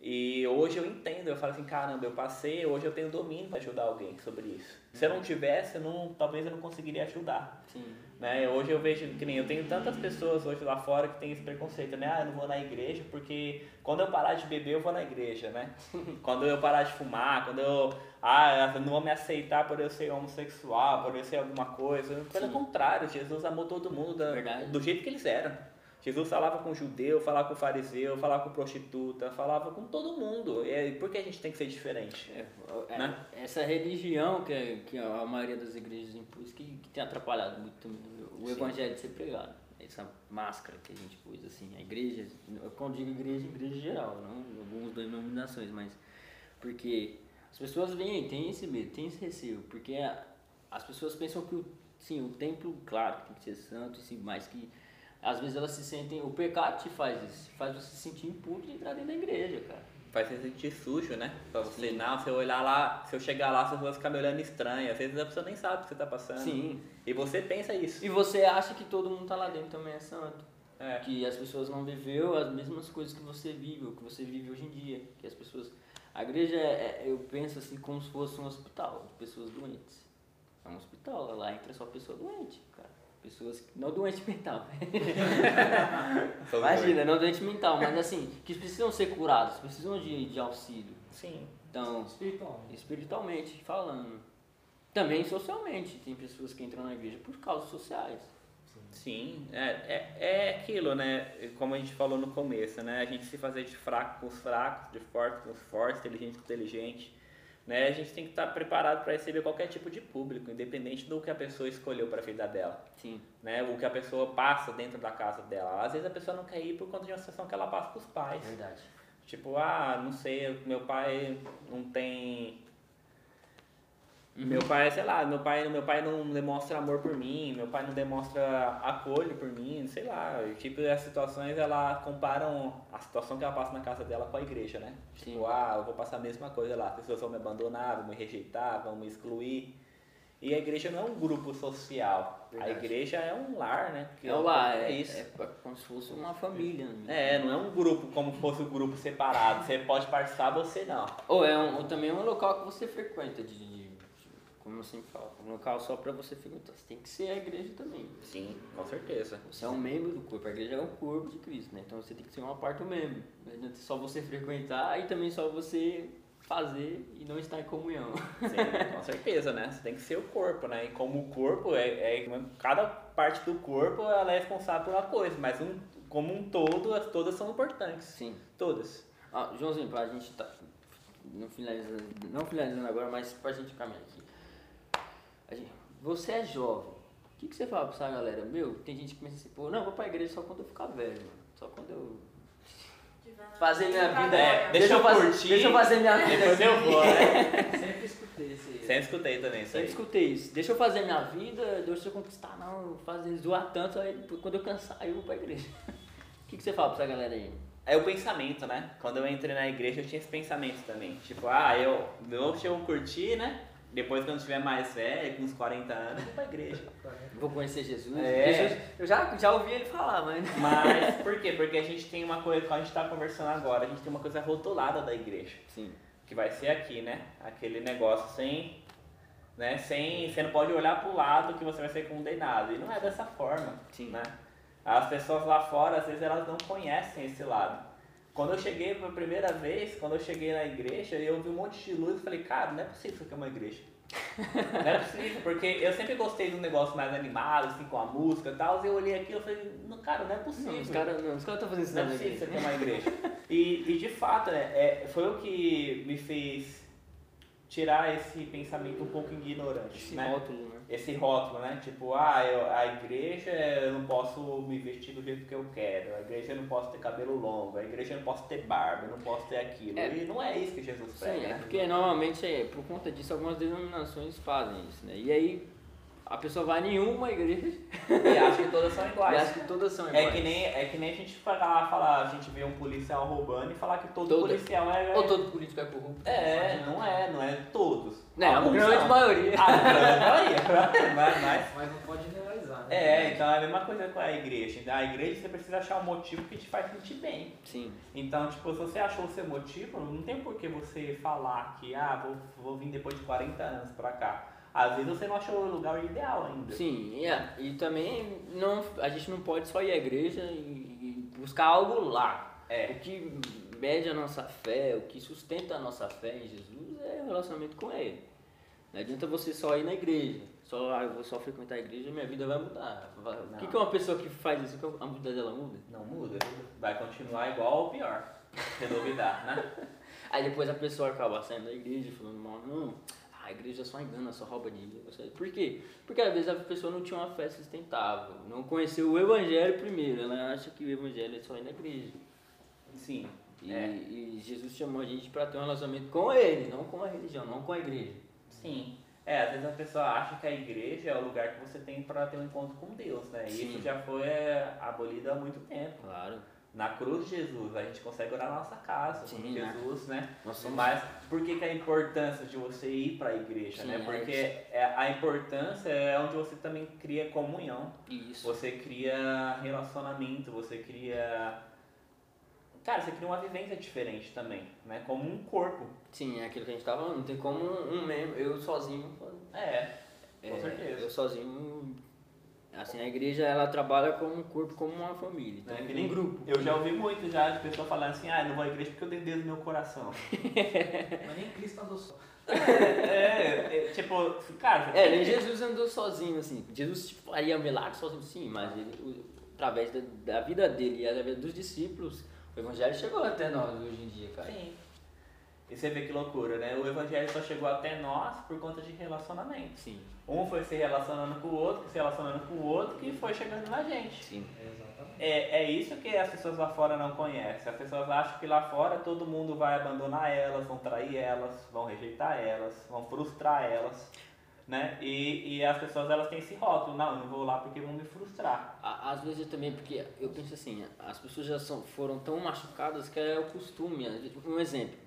E hoje eu entendo, eu falo assim, caramba, eu passei, hoje eu tenho domínio para ajudar alguém sobre isso. Se eu não tivesse, eu não, talvez eu não conseguiria ajudar. Sim. Né? Hoje eu vejo que nem eu tenho tantas pessoas hoje lá fora que tem esse preconceito, né? Ah, eu não vou na igreja porque quando eu parar de beber eu vou na igreja, né? quando eu parar de fumar, quando eu ah, eu não vou me aceitar por eu ser homossexual, por eu ser alguma coisa. Pelo Sim. contrário, Jesus amou todo mundo da- do jeito que eles eram. Jesus falava com judeu, falava com fariseu, falava com prostituta, falava com todo mundo. E por que a gente tem que ser diferente? É, é, Né? Essa religião que, que a maioria das igrejas impôs que, que tem atrapalhado muito o Sim. evangelho de ser pregado. Essa máscara que a gente pôs, assim, a igreja, quando digo igreja, igreja geral, não algumas denominações, mas porque as pessoas vêm, tem esse medo, tem esse receio, porque as pessoas pensam que o, sim, o templo, claro, tem que ser santo, sim, mas que às vezes elas se sentem, o pecado te faz isso, faz você se sentir impuro de entrar dentro da igreja, cara. Faz você sentir sujo, né? Pra você, Sim. não, se eu olhar lá, se eu chegar lá, pessoas vão ficar me olhando estranho. Às vezes a pessoa nem sabe o que você tá passando. Sim. E você pensa isso. E você acha que todo mundo tá lá dentro também é santo. É. Que as pessoas não viveu as mesmas coisas que você vive, ou que você vive hoje em dia. Que as pessoas. A igreja, é, é- eu penso assim, como se fosse um hospital de pessoas doentes. É um hospital, lá entra só pessoa doente, cara. Pessoas. que- Não doente mental. Imagina, não doente mental, mas assim, que precisam ser curados, precisam de, de auxílio. Sim. Então, Espiritualmente. espiritualmente falando. Também socialmente. Tem pessoas que entram na igreja por causas sociais. Sim, é, é, é aquilo, né? Como a gente falou no começo, né? A gente se fazer de fraco com os fracos, de forte com os fortes, inteligente com os inteligentes. Né? A gente tem que estar preparado para receber qualquer tipo de público, independente do que a pessoa escolheu para a vida dela. Sim. Né? O que a pessoa passa dentro da casa dela. Às vezes a pessoa não quer ir por conta de uma situação que ela passa com os pais. Verdade. Tipo, ah, não sei, meu pai não tem. Meu pai, sei lá, meu pai, meu pai não demonstra amor por mim, meu pai não demonstra acolho por mim, sei lá. Tipo, as situações, ela comparam a situação que ela passa na casa dela com a igreja, né? Sim. Tipo, ah, eu vou passar a mesma coisa lá, as pessoas vão me abandonar, vão me rejeitar, vão me excluir. E a igreja não é um grupo social, a Verdade. igreja é um lar, né? Que É lá, é, isso. é como se fosse uma família. né? É, não é um grupo como se fosse um grupo separado. Você pode participar, você não. Ou é um, ou também é um local que você frequenta, de- como eu sempre falo, um local só pra você frequentar. Você tem que ser a igreja também. Sim, com certeza. Você é um membro do corpo, a igreja é um corpo de Cristo, né? Então você tem que ser uma parte do membro. Não adianta só você frequentar e também só você fazer e não estar em comunhão. Sim, com certeza, né? Você tem que ser o corpo, né? E como o corpo é, é cada parte do corpo ela é responsável por uma coisa, mas um, como um todo, as- todas são importantes. Sim. Todas. Ah, Joãozinho, pra gente tá não finalizando, não finalizando agora, mas pra gente caminhar aqui. A gente- você é jovem. O que, que você fala pra essa galera? Meu, tem gente que pensa assim, pô, não, vou pra igreja só quando eu ficar velho, mano. Só quando eu fazer minha vida. É, deixa, deixa eu fazer, curtir, deixa eu fazer minha vida. Depois eu vou, né? Sempre escutei esse. Sempre escutei também isso Sempre aí. escutei isso. Deixa eu fazer minha vida, deixa eu conquistar, não, fazer zoar tanto, aí quando eu cansar, eu vou pra igreja. O que, que você fala pra essa galera aí? É o pensamento, né? Quando eu entrei na igreja, eu tinha esse pensamento também. Tipo, ah, eu, eu, deixa eu curtir, né? Depois, quando eu tiver mais velho, com uns 40 anos, eu vou pra igreja. Vou conhecer Jesus? É. Jesus eu já, já ouvi ele falar, mas... Mas por quê? Porque a gente tem uma coisa, quando a gente tá conversando agora, a gente tem uma coisa rotulada da igreja. Sim. Que vai ser aqui, né? Aquele negócio sem. Né? Sem. Você não pode olhar pro lado que você vai ser condenado. E não é dessa forma. Sim. Né? As pessoas lá fora, às vezes, elas não conhecem esse lado. Quando eu cheguei pela primeira vez, quando eu cheguei na igreja, eu vi um monte de luz e falei, cara, não é possível isso aqui é uma igreja. não é possível, porque eu sempre gostei de um negócio mais animado, assim, com a música e tal, e eu olhei aquilo e falei, não, cara, não é possível. Não, os caras não, os caras estão fazendo isso Não é possível isso igreja. aqui é uma igreja. E, e de fato, né, é, foi o que me fez tirar esse pensamento um pouco ignorante, Esse né? rótulo, né? Esse rótulo, né? Tipo, ah, eu, a igreja eu não posso me vestir do jeito que eu quero, a igreja eu não posso ter cabelo longo, a igreja eu não posso ter barba, eu não posso ter aquilo. É. E não é isso que Jesus prega, Sim, é né? porque normalmente, é, por conta disso, algumas denominações fazem isso, né? E aí, a pessoa vai em uma igreja E acho que todas são e iguais. acha que todas são É iguais. que, nem, é que nem a gente falar, falar, a gente vê um policial roubando e falar que todo Todo. policial é. Ou todo político é corrupto. É, não é, não é todos. Não, é a grande são. maioria. A grande maioria, mas, mas Mas não pode generalizar, né? É, então é a mesma coisa com a igreja. A igreja você precisa achar um motivo que te faz sentir bem. Sim. Então, tipo, se você achou o seu motivo, não tem por que você falar que, ah, vou, vou vir depois de 40 anos pra cá. Às vezes você não achou o lugar ideal ainda. Sim, e, é, e também não, a gente não pode só ir à igreja e, buscar algo lá. É. O que mede a nossa fé, o que sustenta a nossa fé em Jesus é o relacionamento com Ele. Não adianta você só ir na igreja, só, ah, eu vou só frequentar a igreja e minha vida vai mudar. O que, que uma pessoa que faz isso, que a vida dela muda? Não muda. Vai continuar igual ou pior. Sem duvidar, né? Aí depois a pessoa acaba saindo da igreja falando mal, não, a igreja só engana, só rouba dinheiro. Por quê? Porque às vezes a pessoa não tinha uma fé sustentável, não conheceu o evangelho primeiro, ela acha que o evangelho é só ir na igreja. Sim. E, É. e Jesus chamou a gente para ter um relacionamento com ele, não com a religião, não com a igreja. Sim. É, às vezes a pessoa acha que a igreja é o lugar que você tem para ter um encontro com Deus, né? E Sim. isso já foi é, abolido há muito tempo. Claro. Na cruz de Jesus, a gente consegue orar na nossa casa, Sim, né? Jesus, né? Nós somos Mas por que, que a importância de você ir para a igreja, Sim, né? é Porque é, a importância é onde você também cria comunhão, isso. você cria relacionamento, você cria... Cara, você cria uma vivência diferente também, né? Como um corpo. Sim, é aquilo que a gente tava falando, não tem como um membro, eu sozinho. É, com é, certeza. Eu sozinho. Assim, a igreja ela trabalha como um corpo, como uma família. Então, Né? Que um nem- grupo. Eu já ouvi muito já de pessoa falando assim, ah, eu não vou à igreja porque eu tenho Deus no meu coração. Mas nem Cristo andou só. é, é, tipo, cara, É, nem Jesus andou sozinho, assim. Jesus tipo, faria milagre sozinho, sim, mas ele, o- através da, da vida dele e através dos discípulos, o evangelho chegou até nós hoje em dia, cara. Sim. E você vê que loucura, né? O evangelho só chegou até nós por conta de relacionamento. Sim, Um foi se relacionando com o outro, se relacionando com o outro, que foi chegando na gente. sim. Exatamente. É, é isso que as pessoas lá fora não conhecem. As pessoas acham que lá fora todo mundo vai abandonar elas, vão trair elas, vão rejeitar elas, vão frustrar elas, né? E, e as pessoas elas têm esse rótulo, não, eu não vou lá porque vão me frustrar. Às vezes eu também, porque eu penso assim, as pessoas já são, foram tão machucadas que é o costume. vezes, Um exemplo,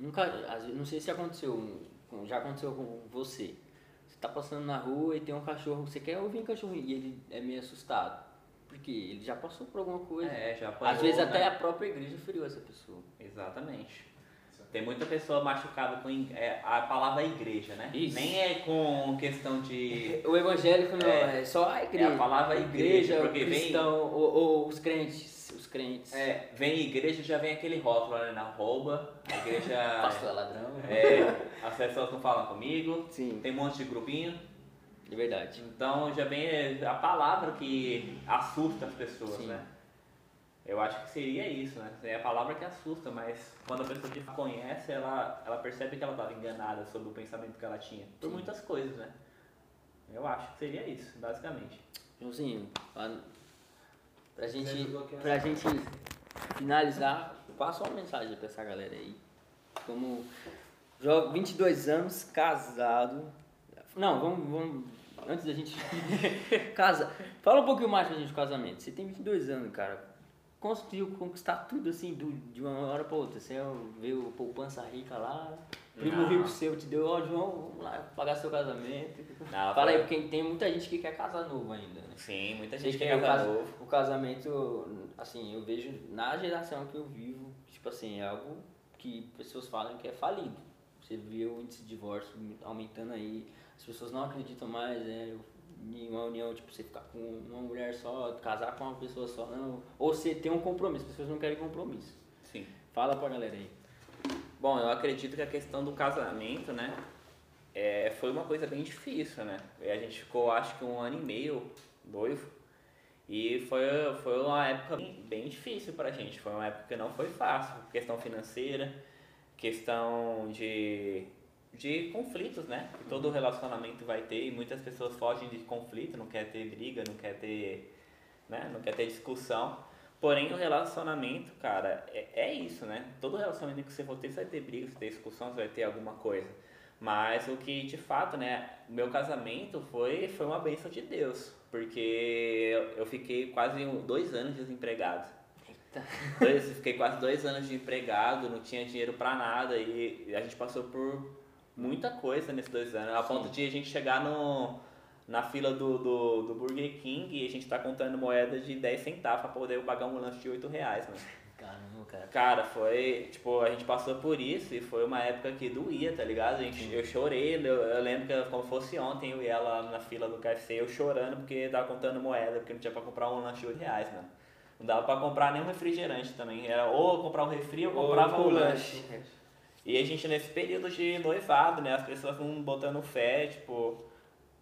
nunca, não sei se aconteceu, já aconteceu com você. Você tá passando na rua e tem um cachorro, você quer ouvir um cachorrinho e ele é meio assustado. Porque ele já passou por alguma coisa. É, já Às vezes né? até a própria igreja feriu essa pessoa. Exatamente. Tem muita pessoa machucada com é, a palavra igreja, né? Isso. Nem é com questão de. O evangélico não É. é, só a igreja. É a palavra igreja, o porque vem- cristão, ou, ou os crentes. Os crentes. É, vem igreja já vem aquele rótulo, né? Na rouba, a igreja. Pastor é ladrão. é, as pessoas não falam comigo, Sim, tem um monte de grupinho. de verdade. Então já vem a palavra que assusta as pessoas, Sim. né? Eu acho que seria isso, né? É a palavra que assusta, mas quando a pessoa fato conhece, ela, ela percebe que ela estava enganada sobre o pensamento que ela tinha. Por Sim. muitas coisas, né? Eu acho que seria isso, basicamente. Joãozinho, pra, gente, pra gente finalizar, passa uma mensagem pra essa galera aí. Como jo- 22 anos, casado. Não, vamos, vamos antes da gente casa. Fala um pouquinho mais pra gente do casamento. Você tem 22 anos, cara. Conseguiu conquistar tudo assim do, de uma hora pra outra. Você veio poupança rica lá, primo rico seu te deu, ó João, vamos lá pagar seu casamento. Não, Fala aí, porque tem muita gente que quer casar novo ainda, né? Sim, muita gente que quer casar casa- novo. o casamento, assim, eu vejo na geração que eu vivo, tipo assim, é algo que pessoas falam que é falido. Você vê o índice de divórcio aumentando aí, as pessoas não acreditam mais é, em uma união, tipo, você ficar com uma mulher só, casar com uma pessoa só, não. Ou você tem um compromisso, as pessoas não querem compromisso. Sim. Fala pra galera aí. Bom, eu acredito que a questão do casamento, né, é, foi uma coisa bem difícil, né? A gente ficou, acho que um ano e meio noivo. E foi, foi uma época bem, bem difícil pra gente. Foi uma época que não foi fácil. Questão financeira, questão de, de conflitos, né? Que todo relacionamento vai ter e muitas pessoas fogem de conflito, não quer ter briga, não quer ter, né? Não quer ter discussão. Porém, o relacionamento, cara, é, é isso, né? Todo relacionamento que você for ter, você vai ter briga, você vai ter discussão, você vai ter alguma coisa. Mas o que, de fato, né? Meu casamento foi, foi uma bênção de Deus. Porque eu, fiquei quase dois anos desempregado. Dois, fiquei quase dois anos de empregado, não tinha dinheiro pra nada. E a gente passou por muita coisa nesses dois anos. A ponto de a gente chegar no, na fila do, do, do Burger King e a gente tá contando moedas de 10 centavos pra poder pagar um lanche de 8 reais, mano. Caramba, cara. Cara, foi, tipo, a gente passou por isso e foi uma época que doía, tá ligado? A gente, eu chorei, eu, eu lembro que como fosse ontem, eu ia lá na fila do KFC, eu chorando porque tava contando moeda, porque não tinha pra comprar um lanche de 8 reais, mano. Não dava pra comprar nem um refrigerante também, era ou comprar um refri ou comprava Ou um com lanche. E a gente nesse período de noivado, né, as pessoas não botando fé, tipo,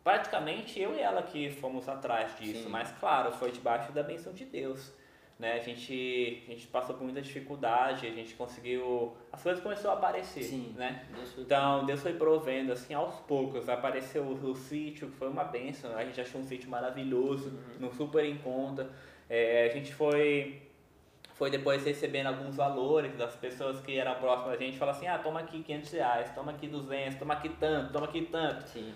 praticamente eu e ela que fomos atrás disso, Sim. mas claro, foi debaixo da benção de Deus. Né? A, gente, a gente passou por muita dificuldade, a gente conseguiu. As coisas começaram a aparecer. Sim. Né? Deus foi- Então, Deus foi provendo, assim, aos poucos. Apareceu o, o sítio, que foi uma benção. A gente achou um sítio maravilhoso, no super em conta. É, a gente foi, foi depois recebendo alguns valores das pessoas que eram próximas da gente. Fala assim, ah, toma aqui 500 reais, toma aqui 200, toma aqui tanto, toma aqui tanto. Sim.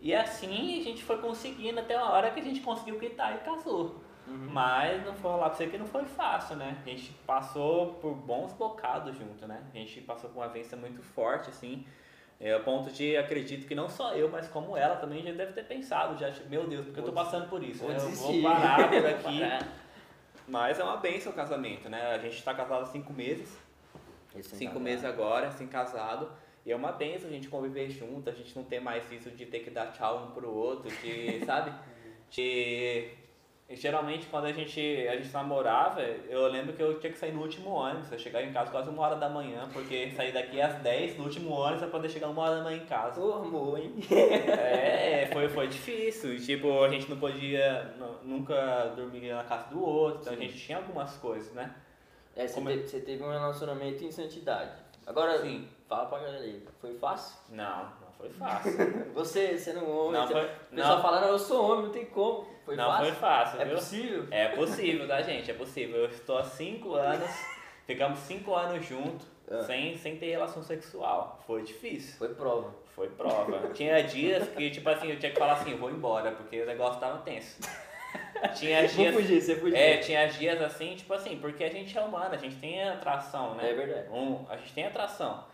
E assim a gente foi conseguindo até a hora que a gente conseguiu quitar e casou. Mas não vou falar pra você que não foi fácil, né? A gente passou por bons bocados junto, né? A gente passou por uma vivência muito forte, assim. É, a ponto de, acredito que não só eu, mas como ela também já deve ter pensado, já, meu Deus, porque eu tô passando por isso, Vou né? Eu vou parar por aqui. parar. Mas é uma benção o casamento, né? A gente tá casado há cinco meses, Esse cinco meses agora, assim, casado. E é uma benção a gente conviver junto, a gente não ter mais isso de ter que dar tchau um pro outro, de, sabe? De... Geralmente quando a gente, a gente namorava, eu lembro que eu tinha que sair no último ônibus. Eu chegava em casa quase uma hora da manhã, porque sair daqui às 10 no último ônibus pra poder chegar uma hora da manhã em casa. Ô, amor, hein? É, foi, foi difícil. Tipo, a gente não podia nu- nunca dormir na casa do outro, então a Sim. gente tinha algumas coisas, né? É, você, Como é- teve, você teve um relacionamento em santidade. Agora, Sim. fala pra galera aí, foi fácil? Não, não foi fácil. Você, sendo um homem, Não foi- o pessoal não. fala, não, eu sou homem, não tem como. Foi não fácil? foi fácil, É viu? possível? É possível, tá, gente? É possível. Eu estou há cinco anos, ficamos cinco anos juntos, Ah. sem, sem ter relação sexual. Foi difícil. Foi prova. Foi prova. Tinha dias que, tipo assim, eu tinha que falar assim, vou embora, porque o negócio tava tenso. Tinha Vou dias. fugir, você fugiu. É, tinha dias assim, tipo assim, porque a gente é humano, a gente tem atração, né? É verdade. Um, a gente tem atração.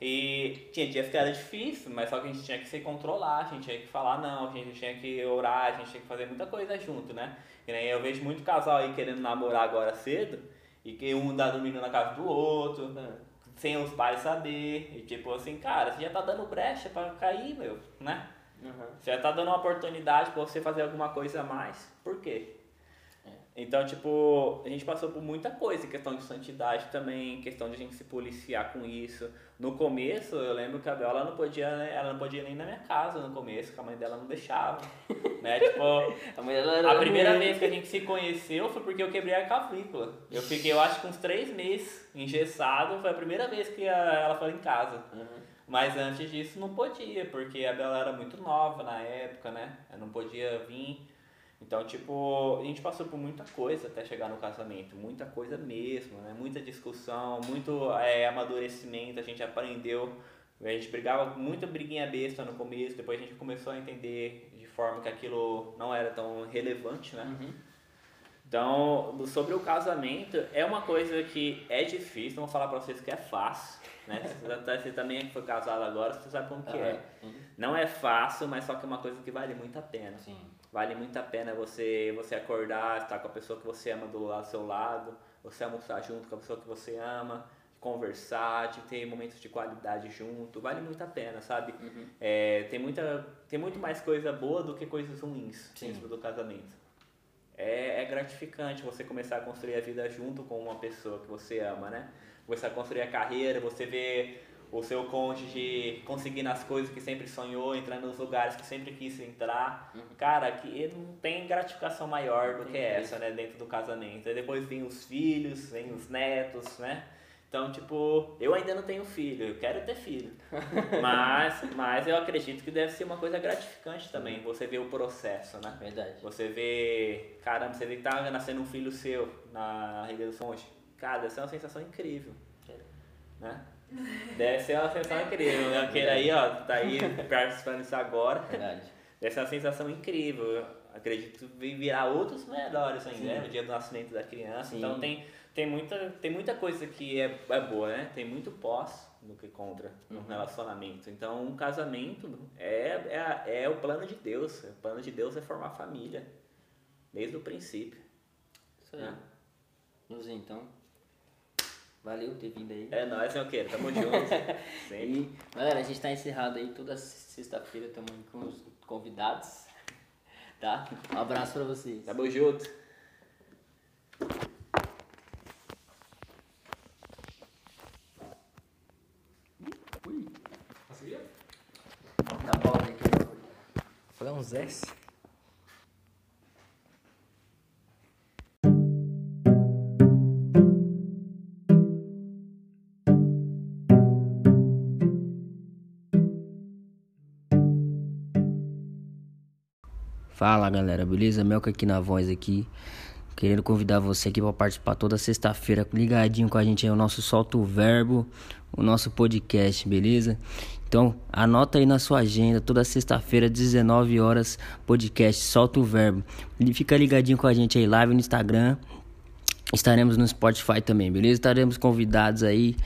E tinha dias que era difícil, mas só que a gente tinha que se controlar, a gente tinha que falar não, a gente tinha que orar, a gente tinha que fazer muita coisa junto, né? E nem eu vejo muito casal aí querendo namorar agora cedo, e que um tá dormindo na casa do outro, Ah, sem os pais saber, e tipo assim, cara, você já tá dando brecha pra cair, meu, né? Aham. Você já tá dando uma oportunidade pra você fazer alguma coisa a mais. Por quê? É. Então, tipo, a gente passou por muita coisa, questão de santidade também, questão de a gente se policiar com isso. No começo, eu lembro que a Bela ela não podia, né, ela não podia nem na minha casa no começo, que a mãe dela não deixava. né? Tipo, A mulher ela era a primeira mulher. vez que a gente se conheceu foi porque eu quebrei a clavícula. Eu fiquei, eu acho que uns três meses engessado, foi a primeira vez que a- ela foi em casa. Aham. Mas antes disso não podia, porque a Bela era muito nova na época, né? Ela não podia vir. Então, tipo, a gente passou por muita coisa até chegar no casamento, muita coisa mesmo, né? Muita discussão, muito é, amadurecimento, a gente aprendeu. A gente brigava, muita briguinha besta no começo, depois a gente começou a entender de forma que aquilo não era tão relevante, né? Uhum. Então, sobre o casamento, é uma coisa que é difícil, não vou falar pra vocês que é fácil, né? Você, tá- você também foi casado agora, você sabe como que é. Aham. Sim. Não é fácil, mas só que é uma coisa que vale muito a pena. Sim. Vale muito a pena você, você acordar, estar com a pessoa que você ama do lado, seu lado, você almoçar junto com a pessoa que você ama, conversar, de ter momentos de qualidade junto, vale muito a pena, sabe? Uhum. É, tem, muita, tem muito mais coisa boa do que coisas ruins Sim. dentro do casamento. É, é gratificante você começar a construir a vida junto com uma pessoa que você ama, né? Começar a construir a carreira, você vê o seu cônjuge conseguindo as coisas que sempre sonhou, entrando nos lugares que sempre quis entrar. Cara, que não tem gratificação maior do que preço. essa, né? Dentro do casamento. Aí depois vem os filhos, vem os netos, né? Então, tipo, eu ainda não tenho filho, eu quero ter filho. Mas, mas eu acredito que deve ser uma coisa gratificante também, você ver o processo, né? Verdade. Você vê, caramba, você vê que tá nascendo um filho seu na Riga do Fonte. Cara, deve ser uma sensação incrível. Né? Deve ser uma sensação incrível. né? Aquele aí, ó, tá aí participando disso agora. Verdade. Deve ser uma sensação incrível. Eu acredito que virá outros melhores ainda, né? No dia do nascimento da criança. Sim. Então tem, tem, muita, tem muita coisa que é, é boa, né? Tem muito pós do que contra no Uhum. relacionamento. Então um casamento é, é, é o plano de Deus. O plano de Deus é formar família. Desde o princípio. Isso aí. né? Luzinho, então. Valeu ter vindo aí. É nóis, meu querido. Tamo junto. Sempre. E, galera, a gente tá encerrado aí toda sexta-feira, aí com os convidados. Tá? Um abraço pra vocês. Tamo junto. Pausa aí que eu- Foi uns S. Fala galera, beleza? Melca aqui na voz aqui. Querendo convidar você aqui para participar toda sexta-feira ligadinho com a gente aí o nosso Solta o Verbo, o nosso podcast, beleza? Então, anota aí na sua agenda, toda sexta-feira, 19 horas, podcast Solta o Verbo. E fica ligadinho com a gente aí, live no Instagram. Estaremos no Spotify também, beleza? Estaremos convidados aí